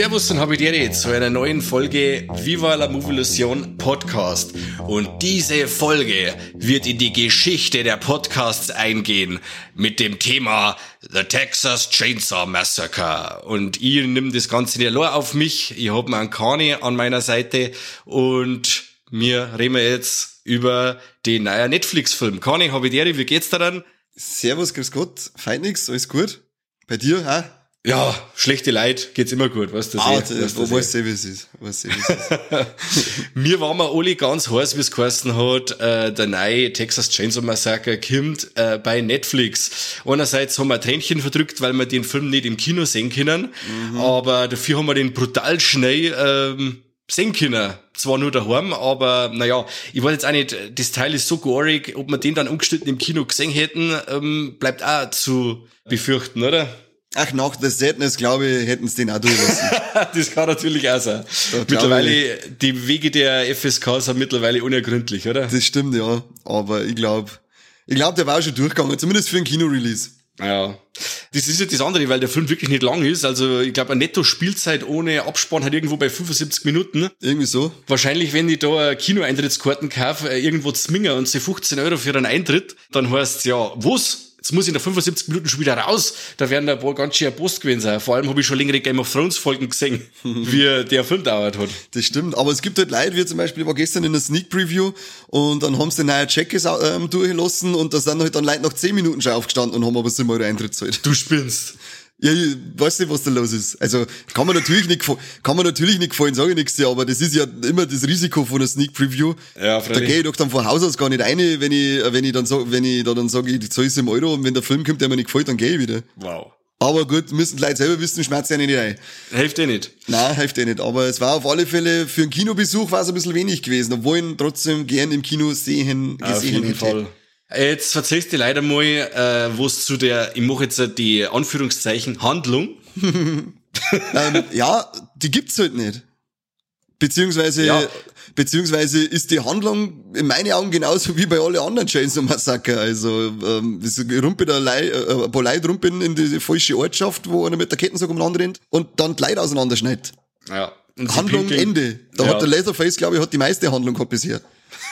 Servus und Habitäre zu einer neuen Folge Viva la Movilusion Podcast. Und diese Folge wird in die Geschichte der Podcasts eingehen mit dem Thema The Texas Chainsaw Massacre. Und ich nehme das Ganze nicht allein auf mich. Ich habe einen Kani an meiner Seite und mir reden wir jetzt über den neuen Netflix-Film. Kani, Habitäre, wie geht's dir dann? Servus, grüß Gott, fein nix, alles gut? Bei dir, ha? Ja, schlechte Leid geht's immer gut, weißt du? Ah, eh, das, wo weißt du, wie es ist. Weißt du, wie es ist. Mir waren wir alle ganz heiß, wie es geheißen hat, äh, der neue Texas Chainsaw Massacre kommt äh, bei Netflix. Einerseits haben wir ein Tränchen verdrückt, weil wir den Film nicht im Kino sehen können, mhm. aber dafür haben wir den brutal schnell ähm, sehen können. Zwar nur daheim, aber naja, ich weiß jetzt auch nicht, das Teil ist so gorig, ob wir den dann ungeschnitten im Kino gesehen hätten, ähm, bleibt auch zu befürchten, oder? Ach, nach der Sadness, glaube ich, hätten sie den auch durchlassen. das kann natürlich auch sein. mittlerweile, die Wege der FSK sind mittlerweile unergründlich, oder? Das stimmt, ja. Aber ich glaube, ich glaube, der war auch schon durchgegangen, zumindest für ein Kino-Release. Ja. Das ist ja das andere, weil der Film wirklich nicht lang ist. Also ich glaube, eine Netto-Spielzeit ohne Abspann hat irgendwo bei 75 Minuten. Irgendwie so. Wahrscheinlich, wenn ich da Kino-Eintrittskarten kaufe, äh, irgendwo zmingen und sie 15 Euro für einen Eintritt, dann heißt ja, was? Jetzt muss ich nach 75 Minuten schon wieder raus. Da werden da wohl ganz schön Post gewesen sein. Vor allem habe ich schon längere Game of Thrones Folgen gesehen, wie der Film dauert hat. Das stimmt. Aber es gibt halt Leute, wie zum Beispiel, ich war gestern in der Sneak Preview und dann haben sie den neuen Check ähm, durchgelassen und da sind halt dann Leute nach 10 Minuten schon aufgestanden und haben aber 7 Euro Eintritt zahlt. Du spinnst. Ja, ich weiß nicht, was da los ist. Also kann man natürlich nicht kann man natürlich nicht gefallen, sage ich nichts, aber das ist ja immer das Risiko von einer Sneak Preview. Ja, da gehe ich doch dann von Haus aus gar nicht rein, wenn ich, wenn ich dann sag, wenn ich da dann sage, ich zahle 7 Euro und wenn der Film kommt, der mir nicht gefällt, dann gehe ich wieder. Wow. Aber gut, müssen die Leute selber wissen, schmerzt ja nicht rein. Hilft eh nicht. Nein, hilft eh nicht. Aber es war auf alle Fälle, für einen Kinobesuch war es ein bisschen wenig gewesen, obwohl ich ihn trotzdem gern im Kino sehen, gesehen auf jeden hätte. Fall. Jetzt verzeihst du leider mal, äh, was zu der, ich mache jetzt die Anführungszeichen, Handlung. ähm, ja, die gibt's halt nicht. Beziehungsweise, ja. beziehungsweise ist die Handlung in meinen Augen genauso wie bei allen anderen Chainsaw Massacre. Also, ähm, es rumpelt ein, äh, ein paar Leute rumpeln in die falsche Ortschaft, wo einer mit der Kettensäge umeinander rennt und dann die Leute auseinanderschneidet. Ja. Handlung Ende. Da ja. hat der Leatherface, glaube ich, hat die meiste Handlung gehabt bisher.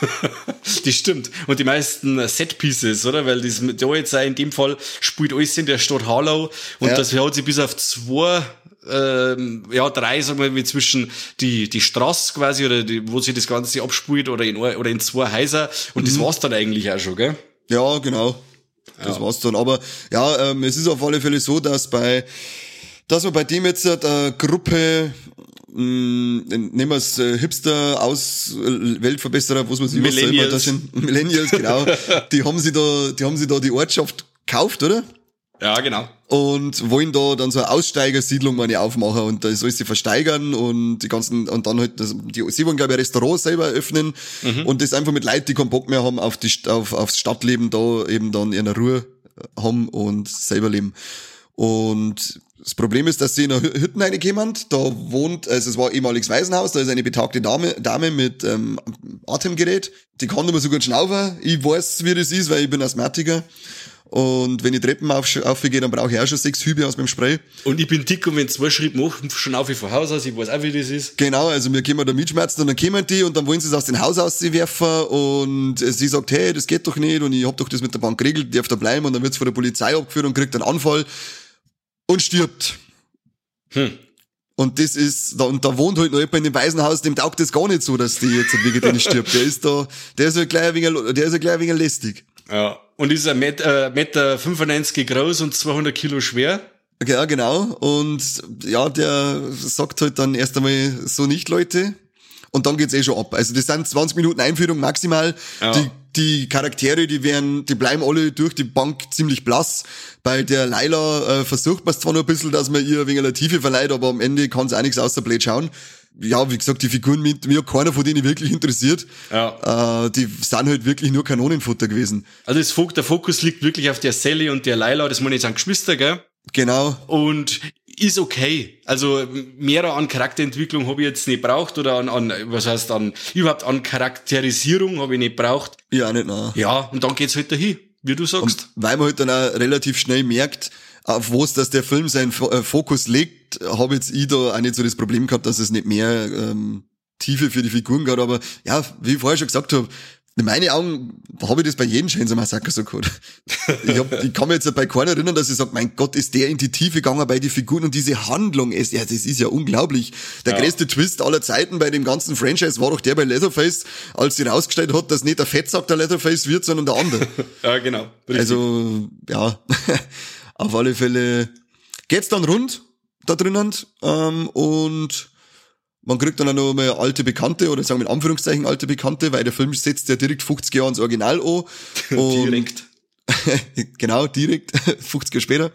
das stimmt. Und die meisten Set-Pieces, oder? Weil das da jetzt auch in dem Fall spielt alles in der Stadt Harlow und ja. das hat sich bis auf zwei ähm, ja, drei, sagen wir mal, zwischen die, die Straße quasi, oder die, wo sich das Ganze abspielt, oder in, oder in zwei Häuser. Und mhm. das war's dann eigentlich auch schon, gell? Ja, genau. Das ja. war's dann. Aber ja, ähm, es ist auf alle Fälle so, dass bei, dass man bei dem jetzt eine Gruppe mh, mm, nehmen wir es äh, Hipster aus äh, Weltverbesserer, was man sich Millennials. das sind Millennials, genau. die haben sie da, die haben sie da die Ortschaft gekauft, oder? Ja, genau. Und wollen da dann so eine Aussteigersiedlung meine aufmachen und da soll sie versteigern und die ganzen, und dann halt, das, die, sie wollen glaube ich ein Restaurant selber öffnen mhm. und das einfach mit Leuten, die keinen Bock mehr haben auf die, auf, aufs Stadtleben da eben dann in der Ruhe haben und selber leben. Und das Problem ist, dass sie in einer Hütte reinkommen, da wohnt, also es war ehemaliges Waisenhaus, da ist eine betagte Dame, Dame mit ähm, Atemgerät, die kann immer so gut schnaufen. Ich weiß, wie das ist, weil ich bin Asthmatiker. Und wenn ich Treppen auf, aufgehe, dann brauche ich auch schon sechs Hübe aus meinem Spray. Und ich bin dick und wenn zwei Schritt mache, schon auf von Haus aus, ich weiß auch, wie das ist. Genau, also mir kommen da Mitschmerzen und dann kommen die und dann wollen sie es aus dem Haus auswerfen und sie sagt, hey, das geht doch nicht und ich hab doch das mit der Bank geregelt, die darf da bleiben und dann wird's von der Polizei abgeführt und kriegt einen Anfall und stirbt. Hm. Und das ist, da, und da wohnt halt noch jemand in dem Waisenhaus, dem taugt das gar nicht so, dass die jetzt wegen denen stirbt. Der ist da, der ist ja gleich ein wenig, der ist ja gleich ein wenig lästig. Ja. Und ist ein Meter, äh, Meter 95 groß und 200 Kilo schwer. Ja, genau. Und ja, der sagt halt dann erst einmal so nicht, Leute. Und dann geht's eh schon ab. Also das sind 20 Minuten Einführung maximal. Ja. Die die Charaktere, die werden, die bleiben alle durch die Bank ziemlich blass. Bei der Laila äh, versucht man es zwar noch ein bisschen, dass man ihr wegen der Tiefe verleiht, aber am Ende kann es auch nichts außer blöd schauen. ja, wie gesagt, die Figuren mit mir keiner von denen wirklich interessiert. Ja. Äh, die sind halt wirklich nur Kanonenfutter gewesen. Also das, der Fokus liegt wirklich auf der Sally und der Laila, das meine ich sind Geschwister, gell? Genau. Und ist okay. Also mehr an Charakterentwicklung habe ich jetzt nicht braucht oder an, an was heißt an überhaupt an Charakterisierung habe ich nicht braucht. Ja, nicht, nein. Ja, und dann geht's halt dahin, wie du sagst. Weil man halt dann auch relativ schnell merkt, auf was dass der Film seinen äh, Fokus legt, habe jetzt ich da auch nicht so das Problem gehabt, dass es nicht mehr ähm, Tiefe für die Figuren gab. Aber ja, wie ich vorher schon gesagt habe, in meinen Augen habe ich das bei jedem Chainsaw Massacre so gehabt. Ich, hab, ich kann mich jetzt bei keiner erinnern, dass ich sage, mein Gott, ist der in die Tiefe gegangen bei den Figuren und diese Handlung ist, ja, das ist ja unglaublich. Der Ja. größte Twist aller Zeiten bei dem ganzen Franchise war doch der bei Leatherface, als sie rausgestellt hat, dass nicht der Fettsack der Leatherface wird, sondern der andere. Ja, genau. Richtig. Also, ja, auf alle Fälle geht's dann rund da drinnen ähm, und man kriegt dann auch noch mal alte Bekannte oder sagen wir in Anführungszeichen alte Bekannte, weil der Film setzt ja direkt 50 Jahre ins Original an. Und direkt. genau, direkt, 50 Jahre später.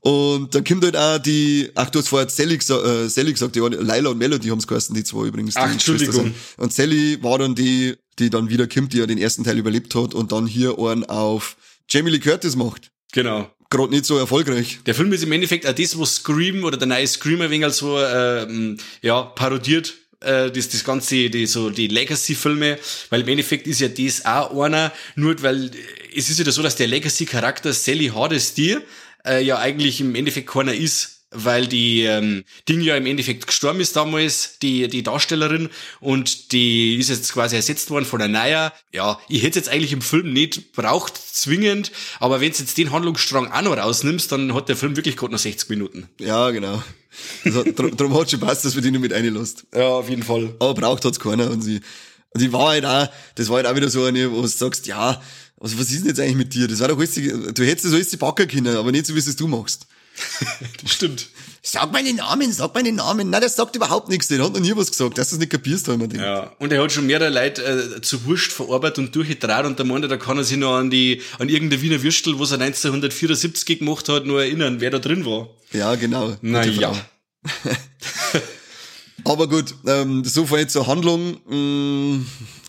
Und dann kommt halt auch die, ach du hast vorher Sally, gesa- äh, Sally gesagt, die waren, Laila und Melody haben's geheißen, die zwei übrigens. Ach, Entschuldigung. Und Sally war dann die, die dann wieder kommt, die ja den ersten Teil überlebt hat und dann hier einen auf Jamie Lee Curtis macht. Genau. Gerade nicht so erfolgreich. Der Film ist im Endeffekt auch das, was Scream oder der neue Scream ein wenig so ähm, ja, parodiert. Äh, das, das ganze, die, so die Legacy-Filme, weil im Endeffekt ist ja das auch einer, nur weil äh, es ist ja so, dass der Legacy-Charakter Sally Hardesty äh, ja eigentlich im Endeffekt keiner ist, weil die ähm, Ding ja im Endeffekt gestorben ist damals, die, die Darstellerin, und die ist jetzt quasi ersetzt worden von der Naya. Ja, ich hätte jetzt eigentlich im Film nicht braucht, zwingend, aber wenn du jetzt den Handlungsstrang auch noch rausnimmst, dann hat der Film wirklich gerade noch 60 Minuten. Ja, genau. Hat, drum, drum hat schon passt, dass wir die nur mit reinlässt. Ja, auf jeden Fall. Aber braucht hat's keiner. Und sie, und die war halt auch, das war halt auch wieder so eine, wo du sagst, ja, was, was ist denn jetzt eigentlich mit dir? Das war doch alles, du hättest das alles die Backer können, aber nicht so, wie es du machst. Das stimmt. Sag meinen Namen, sag meinen Namen. Nein, der sagt überhaupt nichts, der hat noch nie was gesagt, dass du es nicht kapierst, da immer den. Ja, und er hat schon mehrere Leute äh, zu Wurst verarbeitet und durchgetragen und da meinte da kann er sich noch an die, an irgendeine Wiener Würstel, was er 1974 gemacht hat, nur erinnern, wer da drin war. Ja, genau. Na Gute ja. Frau. Aber gut, ähm, so viel jetzt zur Handlung. Mm,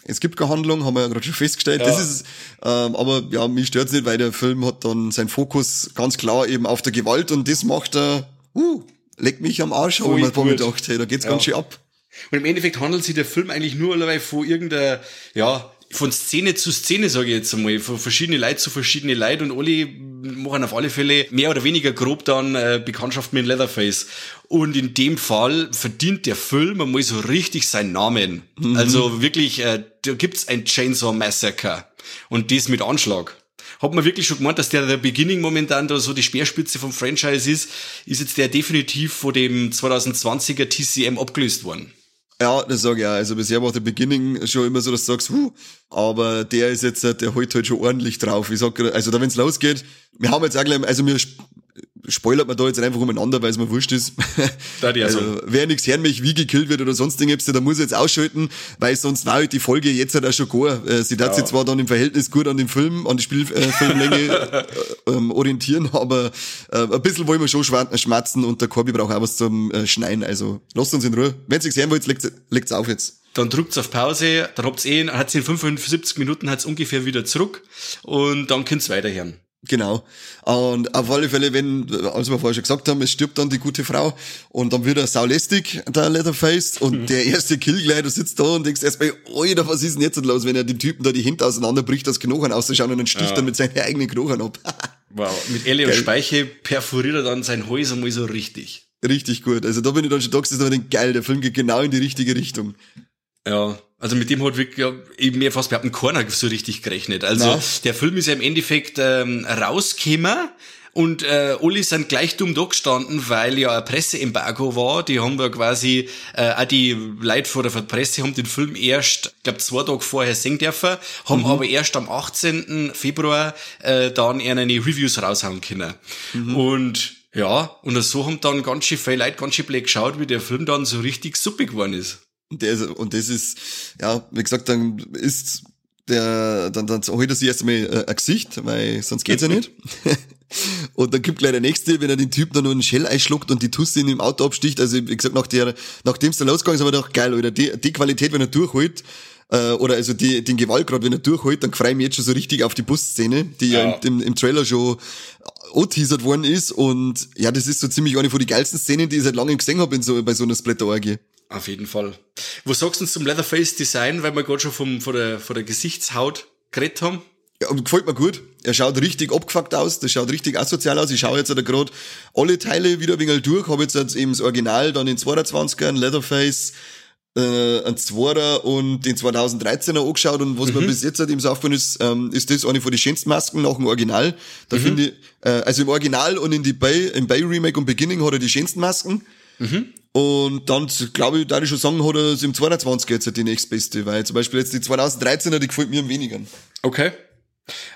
Es gibt keine Handlung, haben wir ja gerade schon festgestellt. Ja. Das ist, ähm, aber ja, mich stört's nicht, weil der Film hat dann seinen Fokus ganz klar eben auf der Gewalt und das macht er, uh, leck mich am Arsch, habe ich mir gedacht, hey, da geht's Ja. ganz schön ab. Und im Endeffekt handelt sich der Film eigentlich nur alleweil von irgendeiner, ja, von Szene zu Szene, sage ich jetzt einmal, von verschiedene Leute zu verschiedene Leute und alle machen auf alle Fälle mehr oder weniger grob dann äh, Bekanntschaft mit Leatherface. Und in dem Fall verdient der Film einmal so richtig seinen Namen. Also wirklich, äh, da gibt's ein Chainsaw Massacre. Und das mit Anschlag. Hat man wirklich schon gemeint, dass der der Beginning momentan da so die Speerspitze vom Franchise ist, ist jetzt der definitiv von dem 2020er TCM abgelöst worden. Ja, das sage ich auch. Also bisher war der Beginning schon immer so, dass du sagst, huh, aber der ist jetzt, der holt halt schon ordentlich drauf. Ich sag, also da wenn's losgeht, wir haben jetzt auch gleich, also sp- spoilert man da jetzt einfach umeinander, weil es mir wurscht ist. Da die also. Also, wer nichts hören möchte, wie gekillt wird oder sonst irgendwas, der muss jetzt ausschalten, weil sonst war halt die Folge jetzt halt auch schon gar. Äh, sie darf sich zwar dann im Verhältnis gut an den Film, an die Spielfilmlänge äh, äh, ähm, orientieren, aber äh, ein bisschen wollen wir schon schmatzen und der Corby braucht auch was zum äh, Schneiden. Also lasst uns in Ruhe. Wenn ihr sehen wollt, legt's, legt's auf jetzt. Dann drückt's auf Pause, dann habt's eh, hat's in 75 Minuten hat's ungefähr wieder zurück und dann könnt's weiterhören. Genau. Und auf alle Fälle, wenn, als wir vorher schon gesagt haben, es stirbt dann die gute Frau und dann wird er saulästig, der Leatherface, und der erste Killgleiter sitzt da und denkst erstmal, Alter, was ist denn jetzt los, wenn er den Typen da die Hände auseinanderbricht, das Knochen auszuschauen und dann sticht er mit seinen eigenen Knochen ab. Wow. Mit Elle und Geil. Speiche perforiert er dann sein Hals einmal so richtig. Richtig gut. Also da bin ich dann schon da gesessen und denk, geil, der Film geht genau in die richtige Richtung. Ja, also mit dem hat wirklich ja, eben mehr fast behaupten keiner so richtig gerechnet. Also Na. der Film ist ja im Endeffekt ähm, rausgekommen und äh, alle sind gleich dumm da gestanden, weil ja ein Presseembargo war. Die haben ja quasi, äh, auch die Leute vor der Presse haben den Film erst, ich glaube zwei Tage vorher sehen dürfen, haben aber erst am 18. Februar äh, dann eine Reviews raushauen können. Und ja, und so haben dann ganz schön viele Leute ganz schön blöd geschaut, wie der Film dann so richtig suppig geworden ist. Und, der und das ist, ja, wie gesagt, dann ist der, dann, dann holt er sich erst einmal äh, ein Gesicht, weil sonst geht's ja nicht. Und dann kommt gleich der nächste, wenn er den Typ dann nur einen Shell einschluckt und die Tusse in dem Auto absticht. Also, wie gesagt, nach der, nachdem es dann losgegangen ist, haben wir gedacht, geil, oder die, die Qualität, wenn er durchholt, äh, oder also die, den Gewaltgrad, wenn er durchholt, dann freue ich mich jetzt schon so richtig auf die Busszene, die ja, ja im, im, Trailer schon anteasert worden ist. Und ja, das ist so ziemlich eine von den geilsten Szenen, die ich seit langem gesehen habe in so, bei so einer Splatter-Orgie. Auf jeden Fall. Was sagst du zum Leatherface-Design, weil wir gerade schon vom, von, der, von der Gesichtshaut geredet haben? Ja, gefällt mir gut. Er schaut richtig abgefuckt aus, das schaut richtig asozial aus. Ich schaue jetzt gerade alle Teile wieder ein wenig durch, habe jetzt, jetzt eben das Original, dann den 22er, ein Leatherface, äh, ein Zwarer und den 2013er angeschaut und was mhm. mir bis jetzt halt eben so aufgefallen ist, ähm, ist das eine von den schönsten Masken nach dem Original. Da mhm. finde ich, äh, also im Original und in die Bay, im Bay Remake und Beginning hat er die schönsten Masken. Mhm. Und dann, glaube ich, da ich schon sagen, hat er es im 22er jetzt die nächstbeste, weil zum Beispiel jetzt die 2013er, die gefällt mir am wenigsten. Okay.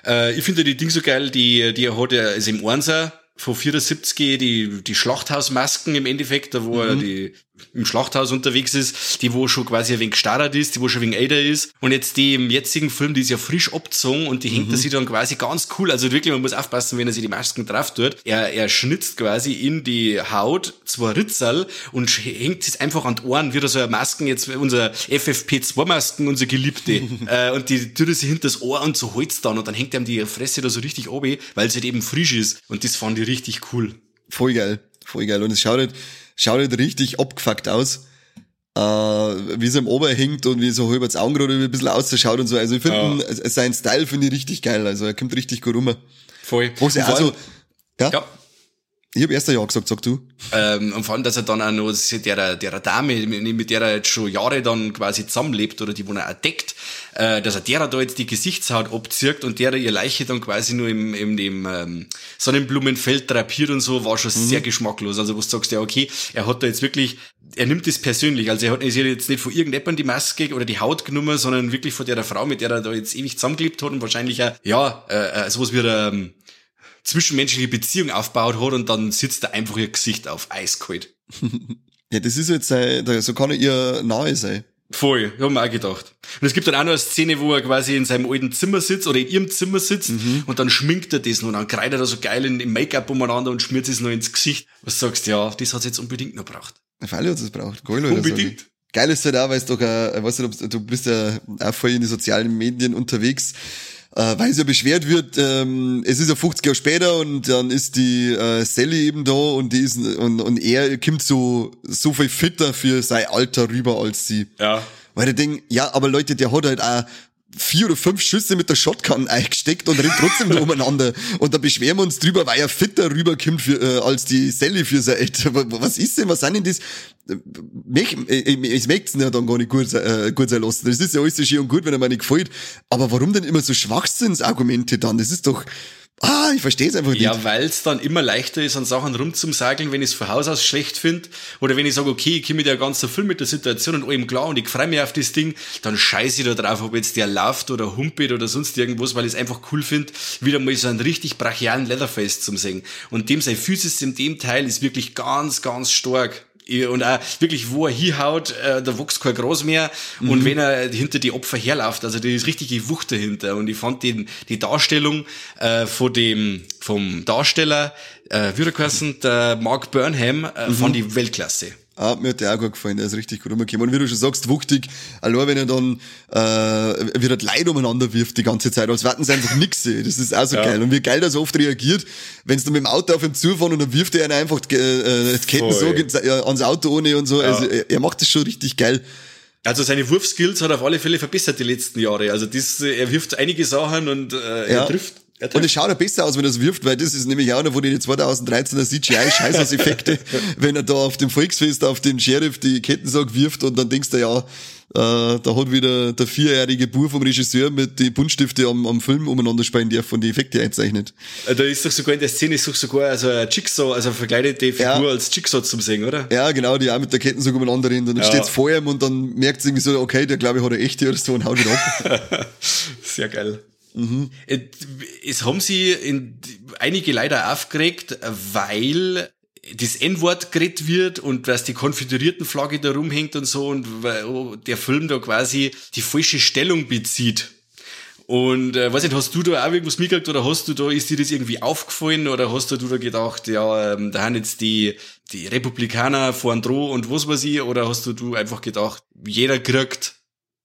Äh, ich finde die Ding so geil, die, die er hat, ja, also im Einser von 74 die, die Schlachthausmasken im Endeffekt, da wo mhm. er die im Schlachthaus unterwegs ist, die wo schon quasi ein wenig gestarrt ist, die wo schon ein wenig älter ist. Und jetzt die im jetzigen Film, die ist ja frisch abgezogen und die hängt mhm. er sich dann quasi ganz cool. Also wirklich, man muss aufpassen, wenn er sich die Masken drauf tut. Er, er schnitzt quasi in die Haut zwei Ritzerl und hängt es einfach an die Ohren, wie so eine Masken, jetzt unser FFP2-Masken, unsere Geliebte. äh, und die tut er sich hinter das Ohr und so holt's dann und dann hängt ihm die Fresse da so richtig oben, weil sie halt eben frisch ist. Und das fand ich richtig cool. Voll geil. Voll geil. Und es schaut halt, schaut halt richtig abgefuckt aus. Äh, wie es am Ober hängt und wie so halb das Augenrad ein bisschen ausschaut und so. Also ich finde, ja. sein Style finde ich richtig geil. Also er kommt richtig gut rum. Voll. Was ja also, ja? ja. Ich habe erst ein Jahr gesagt, sag du. Ähm, und vor allem, dass er dann auch noch der, der Dame, mit der er jetzt schon Jahre dann quasi zusammenlebt oder die, wo er auch deckt, äh, dass er derer da jetzt die Gesichtshaut abzirkt und derer ihr Leiche dann quasi nur im, im dem ähm, Sonnenblumenfeld drapiert und so, war schon mhm. sehr geschmacklos. Also wo du sagst, ja okay, er hat da jetzt wirklich, er nimmt das persönlich. Also er hat jetzt nicht von irgendjemandem die Maske oder die Haut genommen, sondern wirklich von der Frau, mit der er da jetzt ewig zusammengelebt hat und wahrscheinlich auch, ja, äh, äh sowas wie eine ähm, zwischenmenschliche Beziehung aufgebaut hat und dann sitzt er einfach ihr Gesicht auf, eiskalt. ja, das ist jetzt, äh, so kann er ihr nahe sein. Voll, haben wir auch gedacht. Und es gibt dann auch noch eine Szene, wo er quasi in seinem alten Zimmer sitzt oder in ihrem Zimmer sitzt mhm. und dann schminkt er das noch und dann kreidet er so geil in, im Make-up umeinander und schmiert es noch ins Gesicht. Was sagst du, ja, das hat's jetzt unbedingt noch braucht. Fall hat es braucht. Geil, unbedingt. Geil ist halt auch, weil es doch, äh, weißt du, du bist ja auch voll in den sozialen Medien unterwegs äh, weil sie ja beschwert wird, ähm, es ist ja 50 Jahre später und dann ist die äh, Sally eben da und die ist und, und er kommt so so viel fitter für sein Alter rüber als sie. Ja. Weil der denkt, ja, aber Leute, der hat halt auch vier oder fünf Schüsse mit der Shotgun eingesteckt und rennt trotzdem da umeinander. Und da beschweren wir uns drüber, weil er fitter rüberkommt für, äh, als die Sally für sein Alter. Was ist denn, was sind denn das? Mich, es möchte ja dann gar nicht gut, äh, gut sein lassen. Das ist ja alles so schön und gut, wenn er mir nicht gefällt. Aber warum denn immer so Schwachsinnsargumente dann? Das ist doch, Ah, ich verstehe es einfach nicht. Ja, weil es dann immer leichter ist, an Sachen rumzusageln, wenn ich es von Haus aus schlecht finde. Oder wenn ich sage, okay, ich komme mit der ganzen Film mit der Situation und allem klar und ich freue mich auf das Ding, dann scheiße ich da drauf, ob jetzt der läuft oder humpelt oder sonst irgendwas, weil ich es einfach cool finde, wieder mal so einen richtig brachialen Leatherface zum sehen. Und dem sein Physis in dem Teil ist wirklich ganz, ganz stark und auch wirklich, wo er hinhaut, äh, da wächst kein Gras mehr. Mhm. Und wenn er hinter die Opfer herläuft, also da ist richtige Wucht dahinter. Und ich fand den, die Darstellung äh, von dem, vom Darsteller, äh, wie der Mark Burnham, äh, mhm. fand ich Weltklasse. Ah, mir hat der auch gut gefallen, der ist richtig gut rumgekommen. Und wie du schon sagst, wuchtig, allein wenn er dann äh, wieder Leid umeinander wirft die ganze Zeit, als warten sie einfach nix. Das ist auch so ja. geil. Und wie geil er so oft reagiert, wenn du mit dem Auto auf ihn zufahren und dann wirft er ihn einfach die, äh, die Ketten Voll. so ans Auto ohne und so. Ja. Also er, er macht das schon richtig geil. Also seine Wurfskills hat er auf alle Fälle verbessert die letzten Jahre. Also das, er wirft einige Sachen und äh, er trifft und es schaut ja besser aus, wenn er es wirft, weil das ist nämlich auch noch von den 2013er CGI-Scheißhaus-Effekte, wenn er da auf dem Volksfest auf den Sheriff die Kettensack wirft und dann denkst du, ja, äh, da hat wieder der vierjährige Bub vom Regisseur mit die Buntstifte am, am Film umeinander spielen, der von die Effekte einzeichnet. Äh, da ist doch sogar in der Szene ist doch sogar also ein Jigsaw, also eine verkleidete Figur ja. als Jigsaw zum Sehen, oder? Ja, genau, die auch mit der Kettensack umeinander rennt und dann ja. steht's vor ihm und dann merkt irgendwie so, okay, der glaube ich hat eine echte oder so und haut ihn ab. Sehr geil. Mhm. Es haben sie in, einige leider aufgeregt, weil das N-Wort geredet wird und dass die konföderierten Flagge da rumhängt und so und der Film da quasi die falsche Stellung bezieht Und äh, weiß nicht, hast du da auch irgendwas mitgekriegt oder hast du da, ist dir das irgendwie aufgefallen oder hast du da gedacht, ja, ähm, da haben jetzt die, die Republikaner vorn droh und was weiß ich, oder hast du, du einfach gedacht, jeder kriegt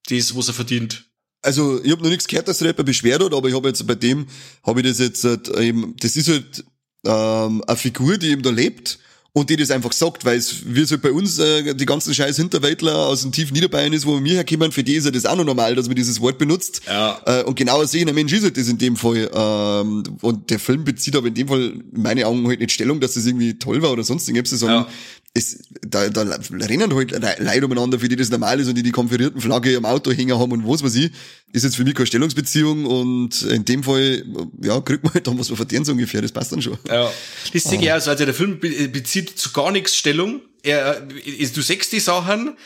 das, was er verdient? Also ich habe noch nichts gehört, dass der Rapper beschwert hat, aber ich habe jetzt bei dem, habe ich das jetzt halt eben, das ist halt ähm, eine Figur, die eben da lebt und die das einfach sagt, weil es, wie es halt bei uns äh, die ganzen scheiß Hinterwäldler aus dem tiefen Niederbayern ist, wo wir herkommen, für die ist ja das auch noch normal, dass man dieses Wort benutzt. Ja. Äh, und genauer sehen, ein Mensch ist halt das in dem Fall. Ähm, und der Film bezieht aber in dem Fall in meine Augen halt nicht Stellung, dass das irgendwie toll war oder sonst irgendwas, sondern Ja. Es, da, da rennen halt Le- Leute umeinander, für die das normal ist und die die konferierten Flagge am Auto hängen haben und was weiß ich, ist jetzt für mich keine Stellungsbeziehung und in dem Fall, ja, kriegt man halt dann, was man verdient, so ungefähr, das passt dann schon. Ja. Das sehe ich auch so. Also der Film be bezieht zu gar nichts Stellung. Er, ist, du sechst die Sachen,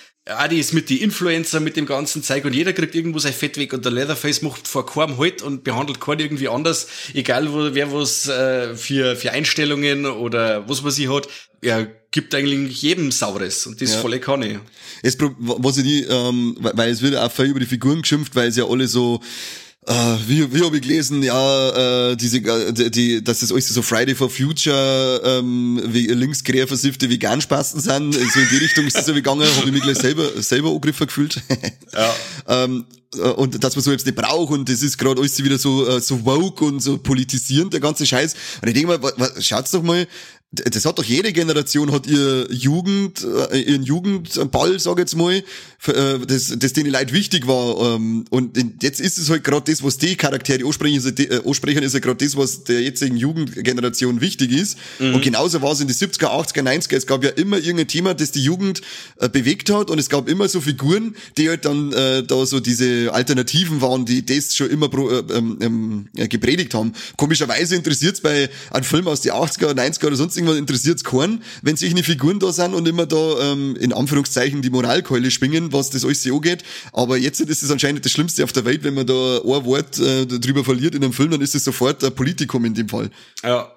die ist mit die Influencer, mit dem ganzen Zeug und jeder kriegt irgendwo sein Fett weg und der Leatherface macht vor keinem halt und behandelt keinen irgendwie anders, egal wo, wer was äh, für, für Einstellungen oder was man sie hat. Er gibt eigentlich jedem Saures und das Ja. volle Kanne. Es, was ich die, ähm, weil es wird auch viel über die Figuren geschimpft, weil sie ja alle so, äh, wie, wie habe ich gelesen, ja, äh, diese, äh, die, dass das alles so Friday for Future, ähm, wie linksquer versiffte Veganspasten sind, so in die Richtung ist das so gegangen, habe ich mich gleich selber, selber angegriffen gefühlt. Ja. ähm, äh, und dass man so jetzt nicht braucht und das ist gerade alles wieder so, äh, so woke und so politisierend, der ganze Scheiß. Und ich denke mal, schaut's doch mal, das hat doch jede Generation hat ihr Jugend, äh, ihren Jugendball, sag ich jetzt mal, äh, das, das denen Leid wichtig war. Ähm, und jetzt ist es halt gerade das, was die Charaktere ansprechen, ist, äh, ansprechen, ist ja gerade das, was der jetzigen Jugendgeneration wichtig ist. Und genauso war es in den 70er, 80er, 90er. Es gab ja immer irgendein Thema, das die Jugend bewegt hat und es gab immer so Figuren, die halt dann äh, da so diese Alternativen waren, die das schon immer pro, äh, ähm, ähm, gepredigt haben. Komischerweise interessiert's bei einem Film aus den 80er, 90er oder sonst irgendwas interessiert's keinen, wenn solche Figuren da sind und immer da ähm, in Anführungszeichen die Moralkeule schwingen, was das alles so angeht. Aber jetzt ist es anscheinend das Schlimmste auf der Welt, wenn man da ein Wort äh, drüber verliert in einem Film, dann ist es sofort ein Politikum in dem Fall. Ja.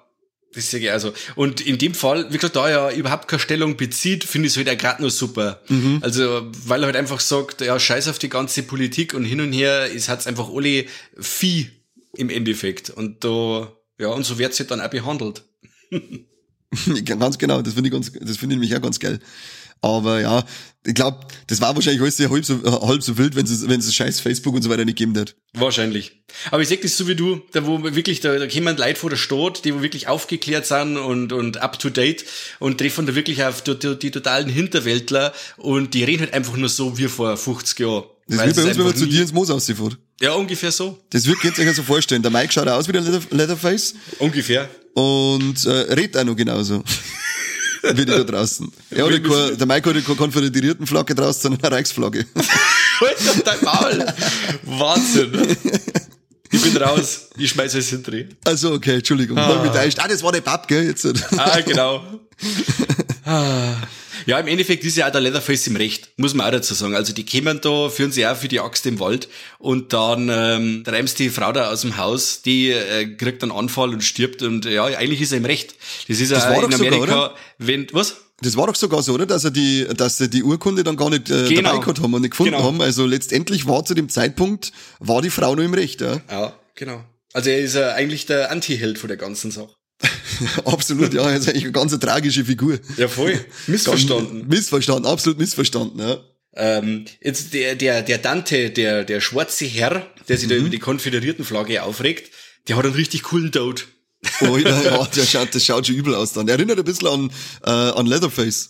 Das sehe ich also. Und in dem Fall, wie gesagt, da er überhaupt keine Stellung bezieht, finde ich es halt auch gerade nur super. Also, weil er halt einfach sagt, ja, scheiß auf die ganze Politik und hin und her, es hat's einfach alle Vieh im Endeffekt. Und da, ja, und so wird's halt dann auch behandelt. Ja, ganz genau, das finde ich ganz, das finde ich nämlich auch ganz geil. Aber ja, ich glaube, das war wahrscheinlich alles sehr halb so, halb so wild, wenn es, wenn es scheiß Facebook und so weiter nicht gegeben hätte. Wahrscheinlich. Aber ich sehe das so wie du, da wo wirklich, da, da kommen Leute vor der Stadt, die wo wirklich aufgeklärt sind und, und up to date und treffen da wirklich auf die, die, die totalen Hinterwäldler und die reden halt einfach nur so wie vor 50 Jahren. Das wie bei uns, wenn man zu dir ins Moos aussieht. Ja, ungefähr so. Das wird ihr euch ja so vorstellen. Der Mike schaut aus wie der Leather, Leatherface Ungefähr. Und äh, redet auch noch genauso. wie die da draußen. Ja keine, der Mike hat keine konföderierten Flagge draußen, sondern eine Reichsflagge. Halt dein Maul. Wahnsinn. Ich bin raus. Ich schmeiß es hinter Also okay, Entschuldigung. Ah. Ah, das war der Papp, gell? Jetzt. Ah, genau. Ah. Ja, im Endeffekt ist ja auch der Leatherface im Recht, muss man auch dazu sagen. Also die kämen da, führen sie auch für die Axt im Wald und dann ähm, treibst die Frau da aus dem Haus, die äh, kriegt einen Anfall und stirbt und ja, eigentlich ist er im Recht. Das ist ja war in doch sogar, Amerika, oder? wenn, was? Das war doch sogar so, oder? Dass er die, dass sie die Urkunde dann gar nicht äh, Genau. dabei gehabt haben und nicht gefunden Genau. haben. Also letztendlich war zu dem Zeitpunkt, war die Frau noch im Recht, ja. Ja, genau. Also er ist ja eigentlich der Anti-Held von der ganzen Sache. Absolut, ja. Er ist eigentlich eine ganz tragische Figur. Ja, voll. Missverstanden. Missverstanden, absolut missverstanden, ja. Ähm, jetzt der, der, der Dante, der, der schwarze Herr, der sich da Mhm. über die Konföderiertenflagge aufregt, der hat einen richtig coolen Tod. Oh, ja, ja der schaut, das schaut schon übel aus dann. Er erinnert ein bisschen an, äh, an Leatherface.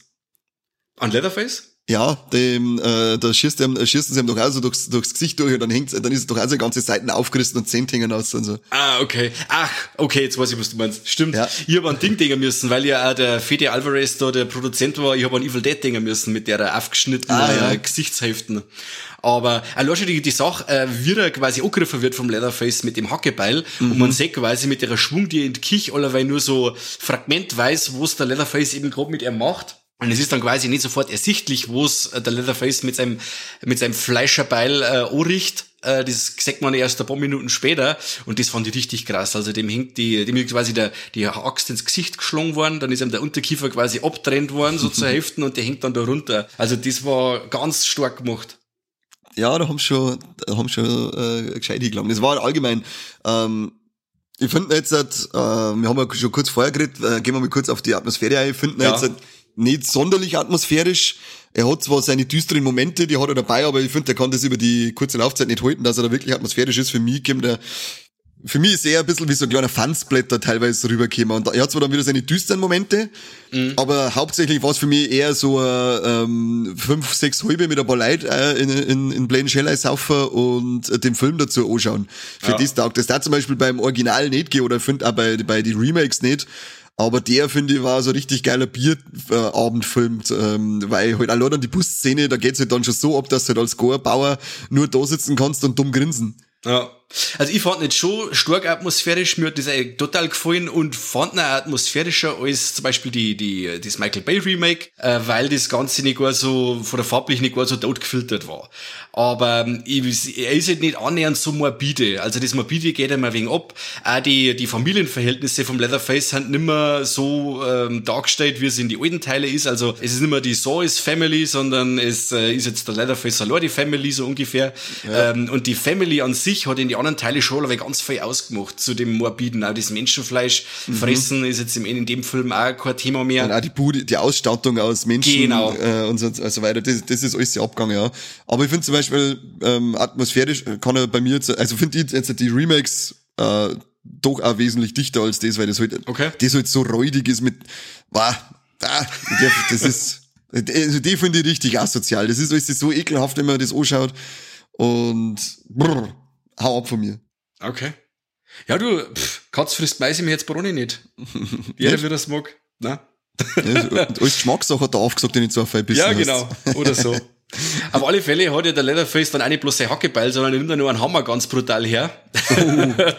An Leatherface? Ja, dem, äh, da schießt, ihm, schießen sie ihm doch auch so durchs, durchs Gesicht durch und dann hängt, dann ist es doch auch so ganze Seiten aufgerissen und Zähne hängen aus und so. Ah, okay. Ach, okay, jetzt weiß ich, was du meinst. Stimmt. Ja. Ich habe an Ding denken müssen, weil ja auch der Fede Alvarez da der Produzent war. Ich habe an Evil Dead denken müssen mit der aufgeschnittenen Ah, ja. äh, Gesichtshälften. Aber allein schon die, die Sache, äh, wie er quasi angegriffen wird vom Leatherface mit dem Hackebeil Mhm. und man sieht quasi mit der Schwung, die in die Kich allerweil nur so fragmentweise, was der Leatherface eben gerade mit ihm macht. Und es ist dann quasi nicht sofort ersichtlich, wo es äh, der Leatherface mit seinem, mit seinem Fleischerbeil äh, anricht. Äh, das sagt man erst ein paar Minuten später. Und das fand ich richtig krass. Also dem hängt die, dem ist quasi der, die Axt ins Gesicht geschlagen worden. Dann ist ihm der Unterkiefer quasi abtrennt worden, so zur Hälfte. Und der hängt dann da runter. Also das war ganz stark gemacht. Ja, da haben schon, da haben schon äh, gescheit hingelangt. Das war allgemein, ähm, ich finde jetzt, äh, wir haben ja schon kurz vorher geredet, äh, gehen wir mal kurz auf die Atmosphäre ein. Ich finde Ja. jetzt nicht sonderlich atmosphärisch. Er hat zwar seine düsteren Momente, die hat er dabei, aber ich finde, der kann das über die kurze Laufzeit nicht halten, dass er da wirklich atmosphärisch ist. Für mich kommt der, für mich ist er ein bisschen wie so ein kleiner Fansblätter teilweise rübergekommen. Und er hat zwar dann wieder seine düsteren Momente, aber hauptsächlich war es für mich eher so ein, ähm, fünf, sechs halbe mit ein paar Leuten äh, in, in, in Plain Shell saufen und äh, den Film dazu anschauen. Für Ja. das taugt das da zum Beispiel beim Original nicht gehen oder finde auch bei, bei die Remakes nicht. Aber der, finde ich, war so richtig geiler Bierabendfilm, ähm, weil halt allein an die Busszene, da geht's halt dann schon so ab, dass du halt als Goa-Bauer nur da sitzen kannst und dumm grinsen. Ja. Also ich fand nicht schon stark atmosphärisch, mir hat das eigentlich total gefallen und fand ihn auch atmosphärischer als zum Beispiel die, die, das Michael Bay Remake, äh, weil das Ganze nicht gar so, von der farblich nicht gar so tot gefiltert war. Aber ähm, ich, er ist halt nicht annähernd so morbide. Also das morbide geht ihm ein wenig ab. Auch die, die Familienverhältnisse vom Leatherface sind nimmer so ähm, dargestellt, wie es in die alten Teile ist. Also es ist nicht mehr die Saws Family, sondern es äh, ist jetzt der Leatherface die Family so ungefähr. Ähm, und die Family an sich hat in die anderen Teile schon aber ganz viel ausgemacht zu dem morbiden. Auch das Menschenfleisch fressen ist jetzt im, in dem Film auch kein Thema mehr. Und auch die Bude, die Ausstattung aus Menschen Genau. äh, und so, also weiter, das, das ist alles der Abgang, ja. Aber ich finde zum Beispiel ähm, atmosphärisch kann er bei mir jetzt, also finde ich jetzt die Remakes äh, doch auch wesentlich dichter als das, weil das halt, Okay. das halt so räudig ist mit, wow, ah, das ist, also die finde ich richtig asozial. Das ist alles so ekelhaft, wenn man das anschaut und brr, hau ab von mir. Okay. Ja, du, pff, Katz frisst Mais im Herzbrunni nicht. Jeder, Nicht? wie das mag. Na? Ja, und als Geschmackssache hat er aufgesagt, den ich zu viel Ja, genau. Oder so. Auf alle Fälle hat ja der Leatherface dann auch nicht bloß sein Hackebeil, sondern er nimmt dann nur einen Hammer ganz brutal her.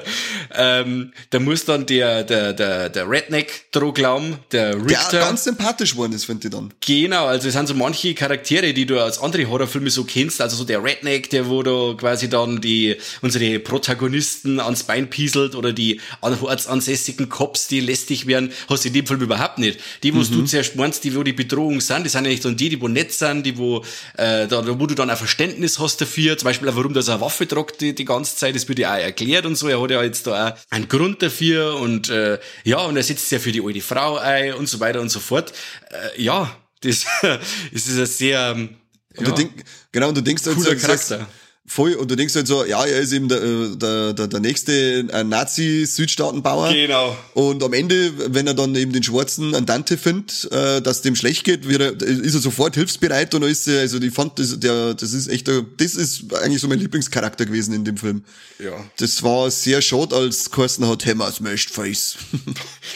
ähm, da muss dann der, der, der, der Redneck dran glauben, der Der Richter. ganz sympathisch geworden ist, finde ich dann. Genau, also es sind so manche Charaktere, die du aus anderen Horrorfilmen so kennst, also so der Redneck, der wo da quasi dann die unsere Protagonisten ans Bein pieselt oder die ortsansässigen Cops, die lästig werden, hast du in dem Film überhaupt nicht. Die, wo du zuerst meinst, die wo die Bedrohung sind, die sind eigentlich dann die, die wo nett sind, die wo äh, da, wo du dann ein Verständnis hast dafür, zum Beispiel auch, warum das eine Waffe tragt die, die ganze Zeit, das wird ja auch erklärt und so, er hat ja jetzt da auch einen Grund dafür und äh, ja, und er setzt ja für die alte Frau ein und so weiter und so fort. Äh, ja, das, das ist ein sehr ähm, Und ja, du denk, genau, und du denkst halt cooler sagst, Charakter. Voll, und du denkst halt so, ja, er ist eben der, äh, der, der, der nächste äh, Nazi-Südstaatenbauer. Genau. Und am Ende, wenn er dann eben den schwarzen Andante findet, äh, dass dem schlecht geht, wird er, ist er sofort hilfsbereit und ist, er- also ich fand, das, der, das ist echt, das ist eigentlich so mein Lieblingscharakter gewesen in dem Film. Ja, Das war sehr schade, als Carsten hat Hammer smashed face.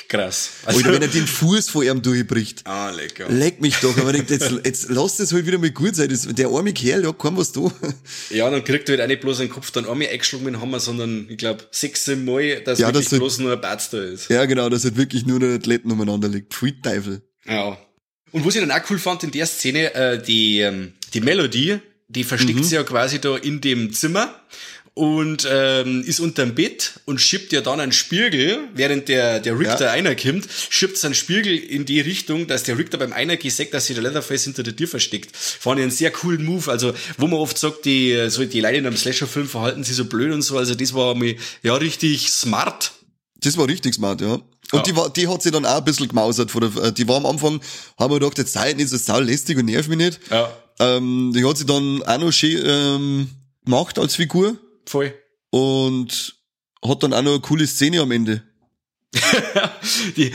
krass. Also, Oder wenn er den Fuß vor ihm durchbricht. ah, lecker. Leck mich doch, aber jetzt, jetzt lass das halt wieder mal gut sein. Das, der arme Kerl, ja, kann was da. Ja, dann kriegt er halt auch nicht bloß einen Kopf dann einmal eingeschlagen mit dem Hammer, sondern ich glaube sechs Mal, dass Ja, wirklich das bloß nur ein Batz da ist. Ja, genau, dass halt wirklich nur der Athleten umeinander liegt. Pfui Teufel. Ja. Und was ich dann auch cool fand in der Szene, äh, die, ähm, die Melodie, die versteckt Mhm. sich ja quasi da in dem Zimmer und ähm, ist unterm Bett und schiebt ja dann einen Spiegel, während der, der Richter Ja. einerkommt, schiebt seinen Spiegel in die Richtung, dass der Richter beim einer sagt, dass sich der Leatherface hinter der Tür versteckt. Fand ich einen sehr coolen Move. Also, wo man oft sagt, die, so die Leute in einem Slasher-Film verhalten sich so blöd und so. Also, das war mir, ja, richtig smart. Das war richtig smart, ja. Und Ja. die, war, die hat sich dann auch ein bisschen gemausert. Von der, äh, die war am Anfang, haben wir gedacht, jetzt sei nicht so sau lästig und nerv mich nicht. Ja, Ähm, die hat sie dann auch noch schön ähm, gemacht als Figur voll. und hat dann auch noch eine coole Szene am Ende. Die,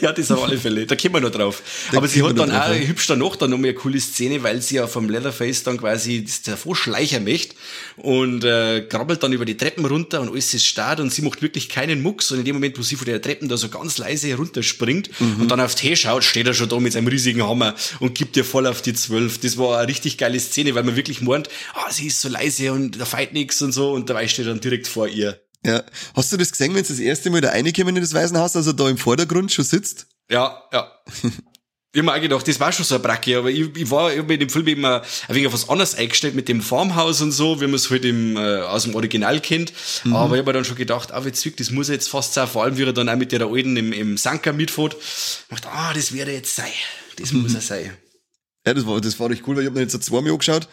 ja, das auf alle Fälle. Da kommen wir noch drauf. Da Aber sie hat dann auch ja. hübsch danach dann noch mal eine coole Szene, weil sie ja vom Leatherface dann quasi davor schleichen möchte und äh, krabbelt dann über die Treppen runter und alles ist starrt und sie macht wirklich keinen Mucks und in dem Moment, wo sie von der Treppen da so ganz leise runterspringt Mhm. und dann auf die schaut, steht er schon da mit seinem riesigen Hammer und gibt ihr voll auf die Zwölf. Das war eine richtig geile Szene, weil man wirklich meint, ah, sie ist so leise und da feit nix und so und dabei steht er dann direkt vor ihr. Ja. Hast du das gesehen, wenn sie das erste Mal da reinkommen in das Waisenhaus, also da im Vordergrund schon sitzt? Ja, ja. Ich hab mir auch gedacht, das war schon so eine Bracke, aber ich, ich war, ich hab in dem Film immer ein wenig auf was anderes eingestellt mit dem Farmhaus und so, wie man es halt im, äh, aus dem Original kennt. Aber ich hab mir dann schon gedacht, ah, witzig, das muss jetzt fast sein, vor allem wie er dann auch mit der alten im, im Sanker mitfährt. Ich dachte, ah, das wäre jetzt sein. Das muss er sein. Ja, das war, das war echt cool, weil ich hab mir jetzt so zweimal angeschaut.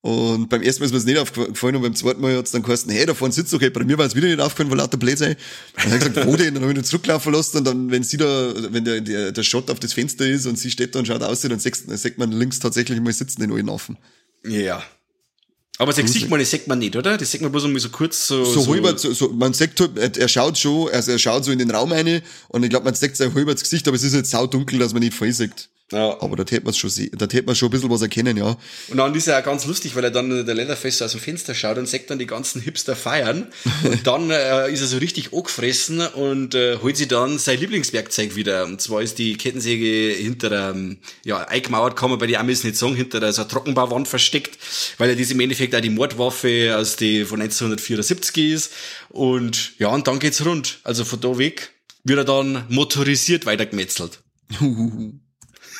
Und beim ersten Mal ist mir das nicht aufgefallen und beim zweiten Mal hat es dann geheißen, hey, da vorne sitzt okay, bei mir war es wieder nicht aufgefallen, weil lauter Blödsinn. Dann habe ich gesagt, wo denn? Dann habe ich ihn zurücklaufen lassen und dann, wenn sie da, wenn der, der, der Shot auf das Fenster ist und sie steht da und schaut aus, dann sieht man links tatsächlich mal sitzen den allen Affen. Ja. Aber das sieht man, das sieht man nicht, oder? Das sieht man bloß irgendwie so kurz so. So, so halber, so, so, man sieht halt, er schaut schon, also er schaut so in den Raum rein und ich glaube, man sieht sein halber das Gesicht, aber es ist jetzt saudunkel, dass man nicht voll sieht. Ja. Aber da hätte man schon, da hätte man schon ein bisschen was erkennen, ja. Und dann ist er auch ganz lustig, weil er dann der Leatherface aus dem Fenster schaut und sagt dann die ganzen Hipster feiern. und dann äh, ist er so richtig angefressen und äh, holt sich dann sein Lieblingswerkzeug wieder. Und zwar ist die Kettensäge hinter der, ja, eingemauert, kann man bei den Amis nicht sagen, hinter der so einer Trockenbauwand versteckt, weil er das im Endeffekt auch die Mordwaffe aus die von 1974 ist. Und ja, und dann geht's rund. Also von da weg wird er dann motorisiert weitergemetzelt.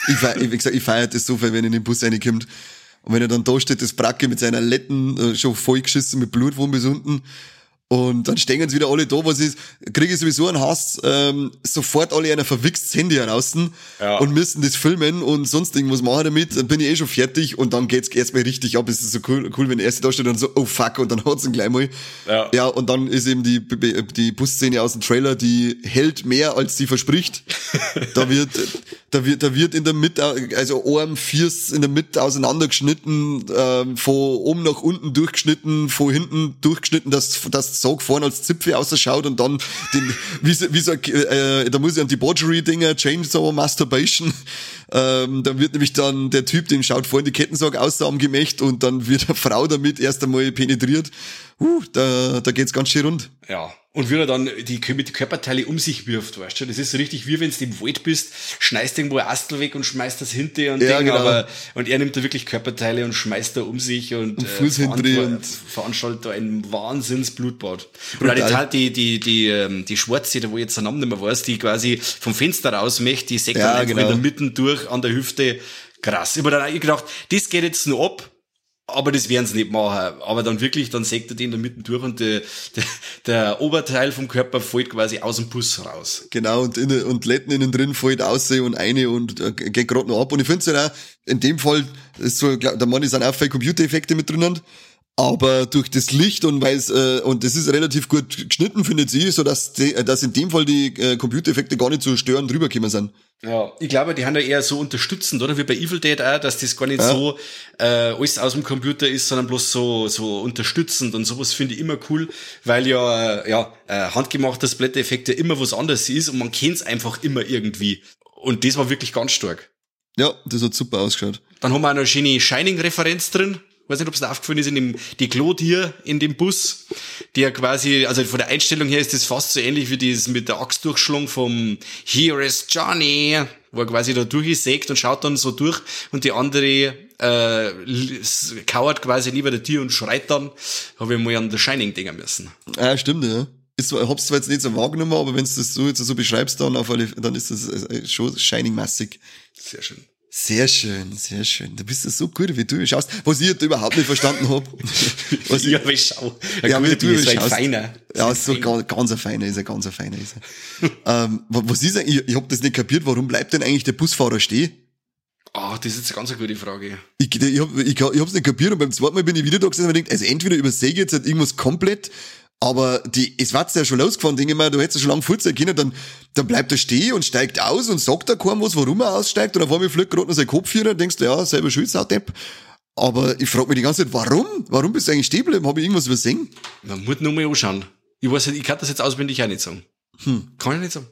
Ich, feier, wie gesagt, ich feiere das so, wenn er in den Bus reinkommt. Und wenn er dann da steht, das Bracke mit seiner Letten, äh, schon vollgeschissen mit Blut von bis unten. Und dann stehen sie wieder alle da, was ist, kriege ich sowieso einen Hass, ähm, sofort alle einer verwichst Handy heraus ja. und müssen das filmen und sonst irgendwas machen damit, dann bin ich eh schon fertig und dann geht's erstmal richtig ab. Es ist so cool, cool wenn der erste da steht und so, oh fuck, und dann hat's ihn gleich mal. Ja. ja, und dann ist eben die, die Busszene aus dem Trailer, die hält mehr als sie verspricht. da wird, da wird, da wird in der Mitte, also Arm, Fiers in der Mitte auseinandergeschnitten, ähm, von oben nach unten durchgeschnitten, von hinten durchgeschnitten, dass, dass Sog vorne als Zipfel ausschaut und dann den, wie, so, wie so, äh, da muss ich an Debauchery-Dinger, Chainsaw, Masturbation, ähm, da wird nämlich dann der Typ, dem schaut vorne die Kettensog aus am Gemächt und dann wird eine Frau damit erst einmal penetriert. Uh, da, da geht's ganz schön rund. Ja, und wie er dann die, mit die Körperteile um sich wirft, weißt du? Das ist so richtig wie wenn du im Wald bist, schneist irgendwo ein Astel weg und schmeißt das hinter und ja, Ding, genau. aber und er nimmt da wirklich Körperteile und schmeißt da um sich und, und äh, veranstalt, veranstaltet da ein Wahnsinnsblutbad. Und auch die, halt die, die, die, ähm, die Schwarze, wo ich jetzt der Name nicht mehr weiß, die quasi vom Fenster raus möchte, die sägt ja, dann genau. in der Mitte durch an der Hüfte. Krass. Ich habe dann auch gedacht, das geht jetzt nur ab aber das werden sie nicht machen. Aber dann wirklich, dann sägt er den da mitten durch und der, der, der Oberteil vom Körper fällt quasi aus dem Bus raus. Genau, und, in, und Letten innen drin fällt aus und eine und äh, geht gerade noch ab. Und ich finde es halt auch, in dem Fall, ist so, glaub, der Mann ist auch viele Computereffekte mit drinnen. Aber durch das Licht und weil äh, und das ist relativ gut geschnitten, findet sie, so dass, die, dass in dem Fall die äh, Computereffekte gar nicht so störend rübergekommen sind. Ja, ich glaube, die haben da eher so unterstützend, oder? Wie bei Evil Dead auch, dass das gar nicht ja. so äh, alles aus dem Computer ist, sondern bloß so so unterstützend und sowas finde ich immer cool, weil ja äh, ja äh, handgemachter Splatter-Effekt ja immer was anderes ist und man kennt's einfach immer irgendwie. Und das war wirklich ganz stark. Ja, das hat super ausgeschaut. Dann haben wir auch noch eine schöne Shining-Referenz drin weiß nicht, ob es da aufgefallen ist, in dem, die hier in dem Bus, ja quasi, also von der Einstellung her ist das fast so ähnlich wie dieses mit der Axtdurchschlung vom Here is Johnny, wo er quasi da durchsägt und schaut dann so durch und die andere äh, kauert quasi lieber der Tür und schreit dann, habe ich mal an The Shining denken müssen. Ja, stimmt, ja. Ist, hab's zwar jetzt nicht so wahrgenommen, aber wenn du das so jetzt so beschreibst, dann auf alle, dann ist das äh, schon Shining-massig. Sehr schön. Sehr schön, sehr schön. Du bist so gut, wie du schaust. Was ich überhaupt nicht verstanden habe. Was ja, wie ich schau. Ja, ja wie du ist ein feiner. Ja, so ganz, ganz ein feiner ist er, ganz ein feiner ist er. ähm, was ist eigentlich, ich, ich habe das nicht kapiert, warum bleibt denn eigentlich der Busfahrer stehen? Ah, oh, das ist jetzt eine ganz gute Frage. Ich, ich, hab, ich, ich hab's nicht kapiert und beim zweiten Mal bin ich wieder da gesessen und mir gedacht, also entweder übersehe ich jetzt halt irgendwas komplett aber die, es war ja schon losgefahren, denke ich mir, du hättest ja schon lange Fuß können, dann, dann bleibt er stehen und steigt aus und sagt da kaum was, warum er aussteigt, und auf einmal fliegt gerade noch sein Kopf hier, denkst du, ja, selber schuld, Depp. Aber ich frage mich die ganze Zeit, warum? Warum bist du eigentlich stehen geblieben? Habe ich irgendwas übersehen? Man muss nur mal anschauen. Ich weiß nicht, ich kann das jetzt auswendig auch nicht sagen. Hm. Kann ich nicht sagen.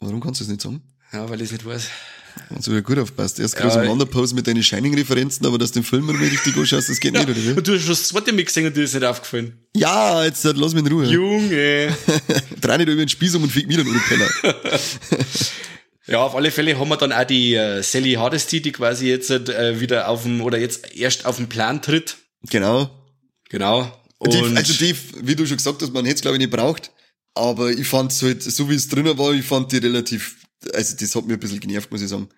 Warum kannst du es nicht sagen? Ja, weil ich es nicht weiß. Und so gut aufpasst. Erst groß ja, Wanderpause mit deinen Shining-Referenzen, aber dass du den Film mal richtig anschaust, das geht ja. nicht, oder? Und du hast schon das zweite Mal gesehen und dir ist nicht aufgefallen. Ja, jetzt lass mich in Ruhe. Junge. Drei nicht über den Spieß um und fick mich dann, du Penner. Ja, auf alle Fälle haben wir dann auch die äh, Sally Hardesty, die quasi jetzt äh, wieder auf dem, oder jetzt erst auf den Plan tritt. Genau. Genau. Und die, also die, wie du schon gesagt hast, man hätte es glaube ich nicht braucht. Aber ich fand es halt, so wie es drinnen war, ich fand die relativ also das hat mir ein bisschen genervt, muss ich sagen.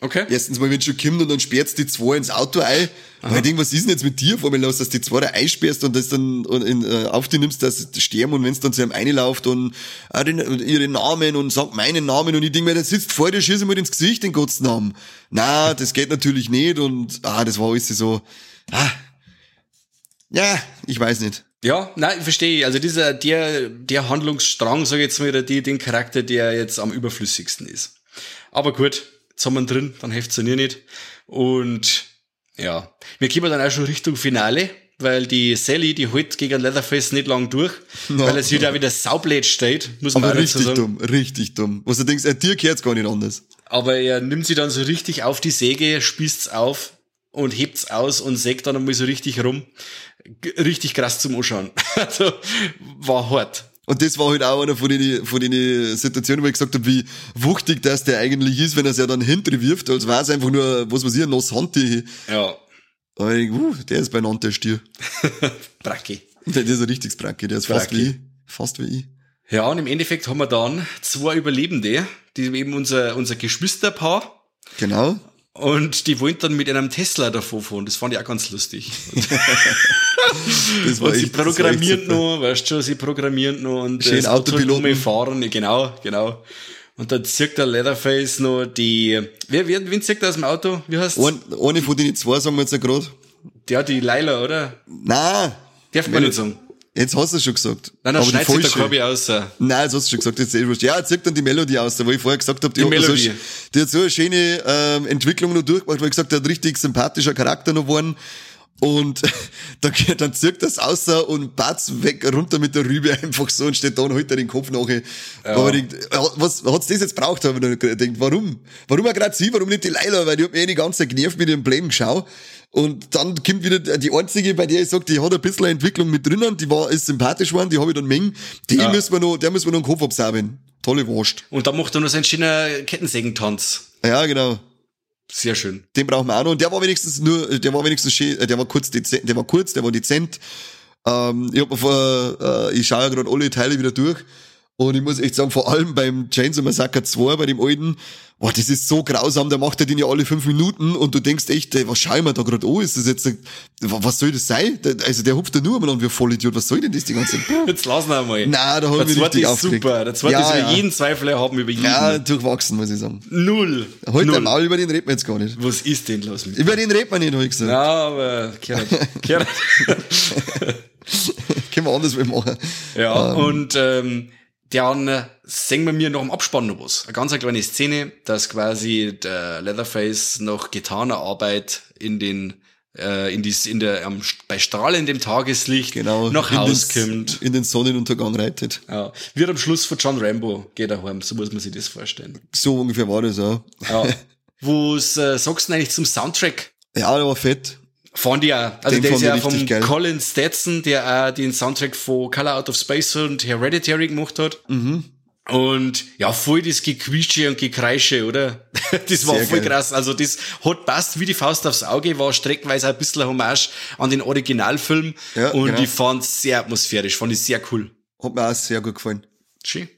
Okay. Erstens mal, wenn schon kommt und dann sperrst die zwei ins Auto ein. Weil ich denk, was ist denn jetzt mit dir? Vor allem, dass du die zwei da einsperrst und das dann in, äh, auf die nimmst, dass sie sterben und wenn es dann zu einem einläuft und äh, den, ihre Namen und sagt meinen Namen und ich denk mir, der sitzt vor dir, schieß mal ins Gesicht, den Gottes Namen. Na, das geht natürlich nicht und ah, das war alles so, ah, ja, ich weiß nicht. Ja, nein, verstehe ich. Also dieser, der, der Handlungsstrang, sag ich jetzt mal, oder die, den Charakter, der jetzt am überflüssigsten ist. Aber gut, jetzt haben wir ihn drin, dann hilft's ja nicht. Und ja, wir kommen dann auch schon Richtung Finale, weil die Sally, die holt gegen Leatherface nicht lang durch, No. weil es wieder wieder saublöd steht, muss man Aber auch dazu richtig sagen. dumm, richtig dumm. Was du denkst, äh, dir geht's gar nicht anders. Aber er nimmt sie dann so richtig auf die Säge, spießt's auf und hebt's aus und sägt dann einmal so richtig rum. Richtig krass zum Anschauen. Also, war hart. Und das war halt auch einer von den, von den Situationen, wo ich gesagt habe, wie wuchtig das der eigentlich ist, wenn er es ja dann hinter wirft, als war es einfach nur, was weiß ich, ein nass Handtuch. Ja, Aber ich uh, der ist beieinander, der Stier. Bracki. Der ist ein richtiges Bracke, der ist fast Bracke. wie ich. Fast wie ich. Ja, und im Endeffekt haben wir dann zwei Überlebende, die eben unser, unser Geschwisterpaar, Genau. Und die wollen dann mit einem Tesla davor fahren. Das fand ich auch ganz lustig. Das war Und sie echt, programmieren noch, weißt schon, sie programmieren noch und Schön das Auto Autopiloten. nur fahren, genau, genau. Und dann zirkt der Leatherface noch die, wer, wer, wen zirkt er aus dem Auto? Wie heißt Ein, eine von den zwei sagen wir jetzt ja gerade. Ja, die Laila, oder? Nein, Darf man nicht sagen. Jetzt hast du es schon gesagt. Nein, dann Aber schneidet sich der. Korbi aus. Nein, jetzt hast du schon gesagt, jetzt eh wurscht. Ja, jetzt sagt dann die Melodie aus, wo ich vorher gesagt habe, die, Die hat so, Melodie. die hat so eine schöne ähm, Entwicklung noch durchgemacht, weil ich gesagt, der hat richtig sympathischer Charakter noch geworden. Und da geht dann zirkt das außer und batz weg runter mit der Rübe einfach so und steht da und holt er den Kopf nachher. Aber ich, äh, was hat's das jetzt braucht, habe ich noch gedacht. Warum? Warum er gerade sie, warum nicht die Leila? Weil die hat mir eh die ganze Zeit genervt mit ihrem Blame geschau. Und dann kommt wieder die einzige, bei der ich sag, die hat ein bisschen Entwicklung mit drinnen, die war, ist sympathisch geworden, die habe ich dann mengen. Die Ja. müssen wir noch, der müssen wir noch den Kopf absaugen. Tolle Wurst. Und dann macht er noch seinen schönen Kettensägentanz. Ja, genau. Sehr schön. Den brauchen wir auch noch. Und der war wenigstens nur, der war wenigstens schön, äh, der war kurz dezent, der war kurz, der war dezent. Ähm, ich hab mir vor, äh, ich schaue ja gerade alle Teile wieder durch. Und ich muss echt sagen, vor allem beim Chainsaw Massacre 2, bei dem alten, boah, das ist so grausam, der macht er den ja alle fünf Minuten und du denkst echt, ey, was schau ich mir da gerade an? Ist das jetzt, was soll das sein? Also der hupft da nur mal an wie Vollidiot, was soll denn das die ganze Zeit? Jetzt lassen wir mal. Na, da hab Der ich mich zweite richtig ist aufgeregt. super. Der zweite Ja, ist über ja. jeden Zweifel erhaben, über jeden. Ja, durchwachsen, muss ich sagen. Null. Heute Null. Maul, über den reden wir jetzt gar nicht. Was ist denn los mit Über den redet man nicht, hab ich gesagt. Ja, aber Gerhard, Gerhard. Können wir anders mal machen. Ja, und ähm, dann singen wir mir noch im Abspann noch was. Eine ganz eine kleine Szene, dass quasi der Leatherface noch getaner Arbeit in den äh, in die in der am, bei strahlendem Tageslicht Genau. nach Haus kommt. In den Sonnenuntergang reitet. Ja, wird am Schluss von John Rambo geht er heim, so muss man sich das vorstellen. So ungefähr war das auch. Ja. Was äh, sagst du eigentlich zum Soundtrack? Ja, der war fett. Fand ich auch. Also Den der ist ja vom geil. Colin Stetson, der auch den Soundtrack von Color Out of Space und Hereditary gemacht hat. Mhm. Und ja, voll das Gequietsche und Gekreische, oder? Das war Sehr voll geil. krass. Also das hat passt wie die Faust aufs Auge, war streckenweise ein bisschen Hommage an den Originalfilm. Ja, und genau. ich fand's sehr atmosphärisch, fand ich sehr cool. Hat mir auch sehr gut gefallen. Schön.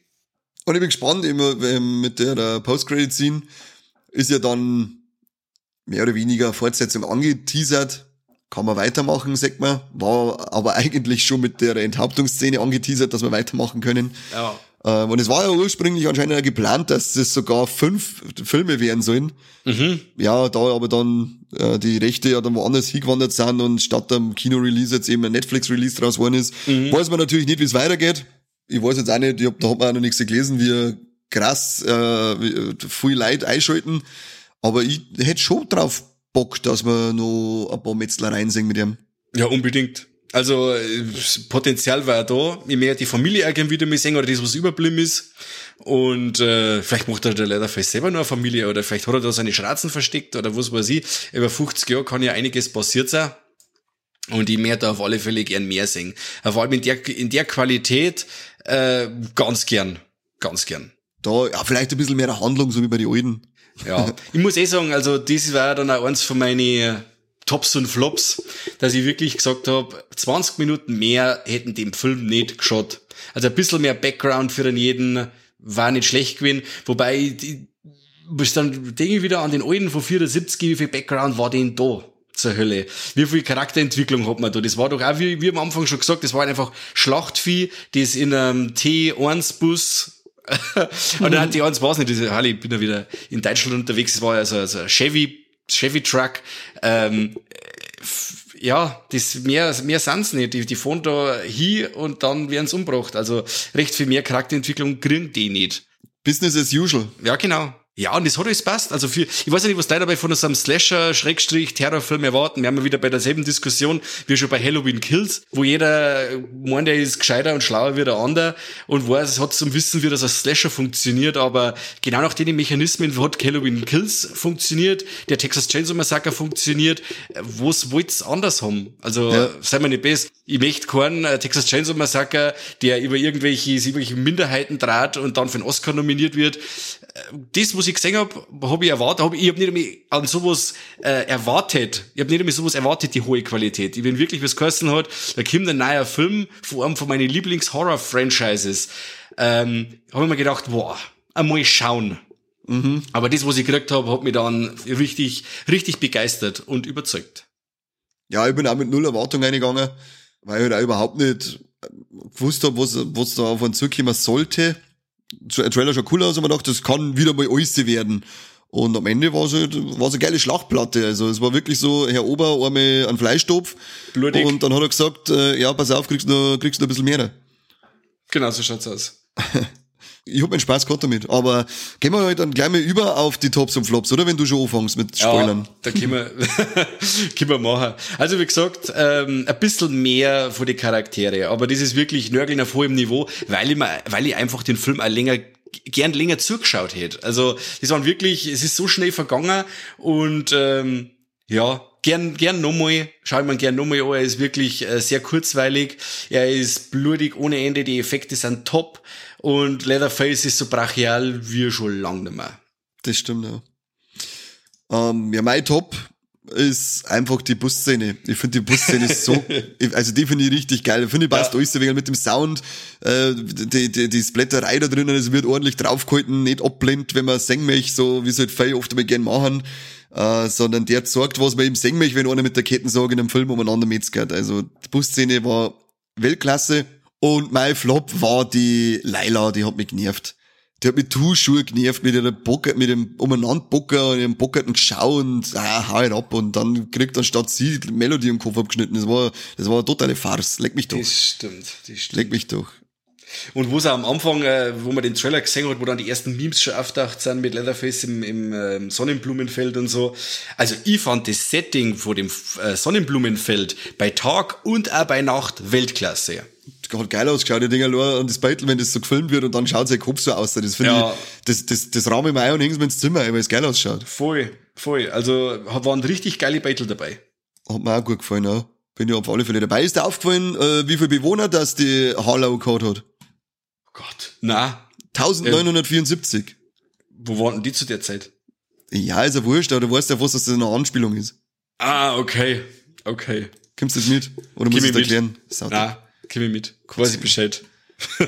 Und ich bin gespannt, immer mit der, der Post-Credit-Scene ist ja dann mehr oder weniger Fortsetzung angeteasert. Kann man weitermachen, sagt man. War aber eigentlich schon mit der Enthauptungsszene angeteasert, dass wir weitermachen können. Ja. Ähm, und es war ja ursprünglich anscheinend geplant, dass es sogar fünf Filme werden sollen. Mhm. Ja, da aber dann äh, die Rechte ja dann woanders hingewandert sind und statt am Kino-Release jetzt eben ein Netflix-Release draus geworden ist, weiß man natürlich nicht, wie es weitergeht. Ich weiß jetzt auch nicht, ich hab, da hat man auch noch nichts gelesen, wie krass äh, äh, viel Leute einschalten. Aber ich hätte schon drauf Bock, dass wir noch ein paar Metzlereien singen mit ihm. Ja, unbedingt. Also äh, das Potenzial war da. Ich mehr die Familie auch gerne wieder mal sehen oder das, was überblieben ist. Und äh, vielleicht macht er der Leatherface selber nur eine Familie oder vielleicht hat er da seine Schratzen versteckt oder was weiß ich. Über 50 Jahre kann ja einiges passiert sein. Und ich mehr da auf alle Fälle gern mehr singen. Vor allem in der, in der Qualität äh, ganz gern. Ganz gern. Da, ja, vielleicht ein bisschen mehr Handlung, so wie bei den alten. Ja, ich muss eh sagen, also das war dann auch eins von meinen Tops und Flops, dass ich wirklich gesagt habe, 20 Minuten mehr hätten dem Film nicht geschaut. Also ein bisschen mehr Background für den jeden war nicht schlecht gewesen, wobei die, bis dann denke ich wieder an den alten von 74, wie viel Background war denn da? zur Hölle. Wie viel Charakterentwicklung hat man da? Das war doch auch, wie, wie am Anfang schon gesagt, das war einfach Schlachtvieh, das in einem T1-Bus und dann hat die eins weiß nicht, diese Harley, ich bin ja wieder in Deutschland unterwegs, das war ja so, so ein Chevy, Chevy Truck, ähm, ja, das mehr, mehr sind's nicht. Die, die fahren da hin und dann werden sie umgebracht. Also recht viel mehr Charakterentwicklung kriegen die nicht. Business as usual. Ja, genau. Ja, und das hat alles passt. Also für, ich weiß nicht, was da dabei von so einem Slasher, Schrägstrich, Terrorfilm erwarten. Wir haben ja wieder bei derselben Diskussion wie schon bei Halloween Kills, wo jeder meint, er ist gescheiter und schlauer wie der andere und weiß, es hat zum Wissen, wie das als Slasher funktioniert, aber genau nach den Mechanismen hat Halloween Kills funktioniert, der Texas Chainsaw Massacre funktioniert. Was wollt's anders haben? Also, ja. sei mir nicht best. Ich möchte keinen äh, Texas Chainsaw Massacre, der über irgendwelche, irgendwelche Minderheiten draht und dann für einen Oscar nominiert wird. Äh, das, was ich gesehen habe, habe ich erwartet. Hab, ich habe nicht einmal an sowas äh, erwartet. Ich habe nicht einmal sowas erwartet, die hohe Qualität. Ich bin wirklich, was geheißen hat, da kommt ein neuer Film von einem von meinen Lieblings-Horror-Franchises. Ähm, habe ich mir gedacht, boah, einmal schauen. Mhm. Aber das, was ich gekriegt habe, hat mich dann richtig, richtig begeistert und überzeugt. Ja, ich bin auch mit null Erwartung eingegangen, weil ich da halt überhaupt nicht gewusst habe, was, was da auf uns zukommen sollte Trailer schon cool aus, aber gedacht, das kann wieder mal alles werden. Und am Ende war es halt, war eine geile Schlachtplatte. Also es war wirklich so, Herr Ober, einmal ein Fleischtopf. Blutig. Und dann hat er gesagt, äh, ja, pass auf, kriegst du noch, kriegst noch ein bisschen mehr. Genau, so schaut's aus. ich hab meinen Spaß gehabt damit. Aber gehen wir halt dann gleich mal über auf die Tops und Flops, oder? Wenn du schon anfängst mit Spoilern. Ja, da können wir, können wir machen. Also wie gesagt, ähm, ein bisschen mehr von den Charaktere. Aber das ist wirklich Nörgeln auf hohem Niveau, weil ich, mir, weil ich einfach den Film auch länger gern länger zugeschaut hätte. Also das waren wirklich, es ist so schnell vergangen und ähm, ja, gern, gern nochmal, schau ich mir gern nochmal an, er ist wirklich äh, sehr kurzweilig, er ist blutig ohne Ende, die Effekte sind top und Leatherface ist so brachial wie schon lang nicht mehr. Das stimmt, ja. Ähm, ja, mein Top ist einfach die Busszene. Ich finde die Busszene so, also die finde ich richtig geil. Ich finde, die passt ja. alles wegen mit dem Sound, äh, die, die, die Splatterei da drinnen, es wird ordentlich draufgehalten, nicht abblendet, wenn man singen möchte, so wie es halt viele oft einmal gern machen, äh, sondern der sorgt, was man ihm singen möchte, wenn einer mit der Kettensage in einem Film umeinander metzgert. Also die Busszene war Weltklasse. Und mein Flop war die Laila, die hat mich genervt. Die hat mich Tuchschuhe genervt mit ihrem Bocker, mit dem Umeinanderbocker und ihrem bockerten Schau und ah, hau ihn ab und dann kriegt anstatt sie die Melodie im Kopf abgeschnitten. Das war, das war eine totale Farce. Leck mich doch. Das stimmt, das stimmt. Leck mich doch. Und wo es auch am Anfang, äh, wo man den Trailer gesehen hat, wo dann die ersten Memes schon auftaucht sind mit Leatherface im, im äh, Sonnenblumenfeld und so. Also ich fand das Setting vor dem äh, Sonnenblumenfeld bei Tag und auch bei Nacht Weltklasse hat geil ausgeschaut, die Dinger nur und das Beitel, wenn das so gefilmt wird und dann schaut sein Kopf so aus. Das finde ja. ich, das, das, das raum ich mir ein und häng's mir ins Zimmer, weil es geil ausschaut. Voll, voll. Also, waren richtig geile Beitel dabei. Hat mir auch gut gefallen, ja. Bin ja auf alle Fälle dabei. Ist dir aufgefallen, äh, wie viele Bewohner das die Harlow gehabt hat? Oh Gott. Na. 1974. Äh, wo waren denn die zu der Zeit? Ja, ist ja wurscht, aber du weißt ja, was das eine Anspielung ist. Ah, okay. Okay. Kommst du das mit? Oder muss ich das erklären? Na, komm ich mit. Quasi Bescheid.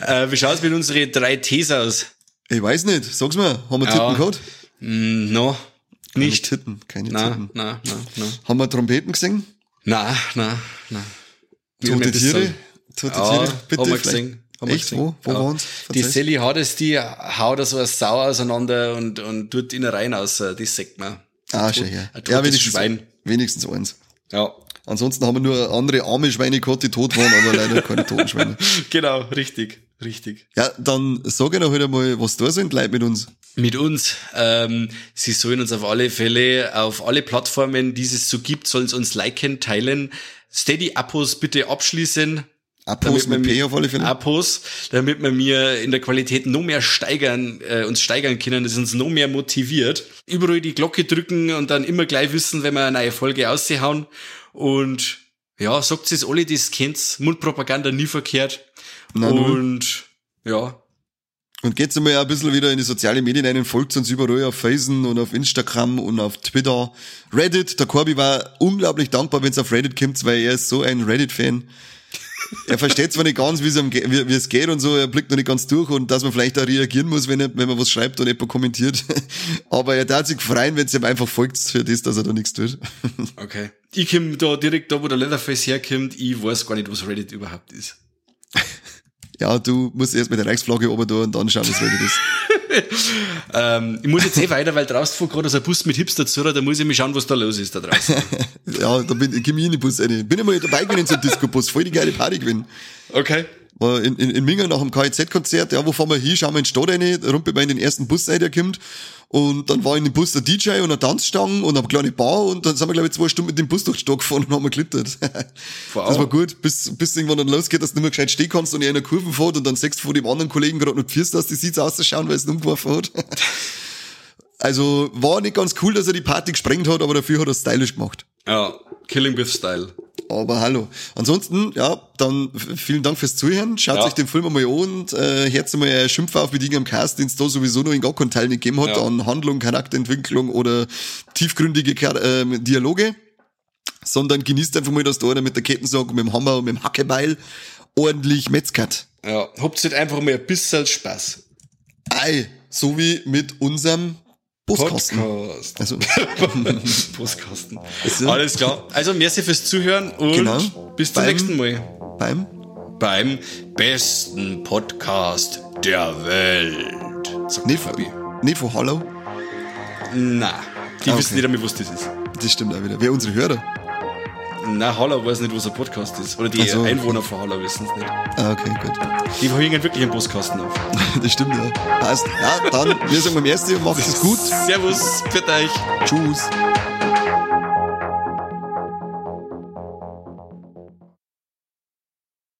äh, wie schaut's mit unseren drei Ts aus? Ich weiß nicht. Sag's mal. Haben wir Titten gehabt? Mm, no. Nicht. Keine Titten. Keine na, Titten. Na, na, na. Haben wir Trompeten gesehen? Na, na, na. Tote Tiere? Tote Tiere? Bitte haben wir gesehen. Haben Echt? Wo? Wo ja. waren's? Die Sally hat es, die haut da so eine Sau auseinander und, und tut in rein aus. Das sagt man. Ah, schon, ja. Ja, wenigstens, Schwein. wenigstens eins. Ja. Ansonsten haben wir nur andere arme Schweine gehabt, die tot waren, aber leider keine toten Schweine. genau, richtig, richtig. Ja, dann sag ich noch heute mal, was da sind, Leute mit uns. Mit uns. Ähm, sie sollen uns auf alle Fälle, auf alle Plattformen, die es so gibt, sollen sie uns liken, teilen. Steady-Abos bitte abschließen. Abos mit P auf alle Fälle. Abos, damit wir mir in der Qualität noch mehr steigern, äh, uns steigern können, das uns noch mehr motiviert. Überall die Glocke drücken und dann immer gleich wissen, wenn wir eine neue Folge aushauen. Und ja, sagt es alle, die es kennt, Mundpropaganda nie verkehrt. Na, und ja. Und geht's einmal ein bisschen wieder in die sozialen Medien ein, folgt uns überall auf Facebook und auf Instagram und auf Twitter. Reddit, der Corby war unglaublich dankbar, wenn es auf Reddit kommt, weil er ist so ein Reddit-Fan. Er versteht zwar nicht ganz, wie es, geht und so, er blickt noch nicht ganz durch und dass man vielleicht auch reagieren muss, wenn, er, wenn man was schreibt und jemand kommentiert. Aber er darf sich freuen, wenn es ihm einfach folgt für das, dass er da nichts tut. Okay. Ich komm da direkt da, wo der Leatherface herkommt, ich weiß gar nicht, was Reddit überhaupt ist. Ja, du musst erst mit der Reichsflagge oben da und dann schauen, was Reddit ist. ähm, ich muss jetzt eh weiter, weil draußen fuhr gerade so ein Bus mit Hipster zu, da muss ich mir schauen, was da los ist da draußen. ja, da bin ich, ich in den Bus rein. Bin ich mal dabei gewesen in so einem Disco-Bus, voll die geile Party gewesen. Okay. War in, in, in Minga nach dem KIZ-Konzert, ja, wo fahren wir hin, schauen wir in die Stadt rein, in den ersten Bus rein, der kommt. Und dann war in dem Bus der DJ und eine Tanzstange und eine kleine Bar und dann sind wir, glaube ich, zwei Stunden mit dem Bus durch die Stadt gefahren und haben glittert. Wow. Das war gut, bis, bis irgendwann dann losgeht, dass du nicht mehr gescheit stehen kannst und in einer Kurve fährt und dann sechst du vor dem anderen Kollegen gerade noch pfirst, dass die Sitz auszuschauen, weil es umgeworfen hat. Also war nicht ganz cool, dass er die Party gesprengt hat, aber dafür hat er stylisch gemacht. Ja, Killing with Style. Aber hallo. Ansonsten, ja, dann vielen Dank fürs Zuhören. Schaut ja. euch den Film einmal an und äh, hört mal äh, Schimpfe auf wie Dinge am Cast, den es da sowieso noch in gar keinen Teil nicht gegeben hat, ja. an Handlung, Charakterentwicklung oder tiefgründige äh, Dialoge. Sondern genießt einfach mal, dass da einer mit der Kettensäge, mit dem Hammer und mit dem Hackebeil ordentlich metzgert. Ja, habt halt einfach mal ein bisschen Spaß. Ei, so wie mit unserem Postkasten. Podcast. Also. Postkasten. Also. Alles klar. Also, merci fürs Zuhören und genau. bis zum beim, nächsten Mal. Beim? Beim besten Podcast der Welt. Sagt nee, Fabi. Nee, von Hallo? Na, die ah, wissen nicht einmal, was das ist. Das stimmt auch wieder. Wer unsere Hörer? Na, Haller weiß nicht, was ein Podcast ist. Oder die so, Einwohner von Haller wissen es nicht. Ah, okay, gut. Die hängen wirklich einen Postkasten auf. das stimmt, ja. Passt. Ja, dann, wir sagen beim ersten, macht es gut. Servus, für euch. Tschüss.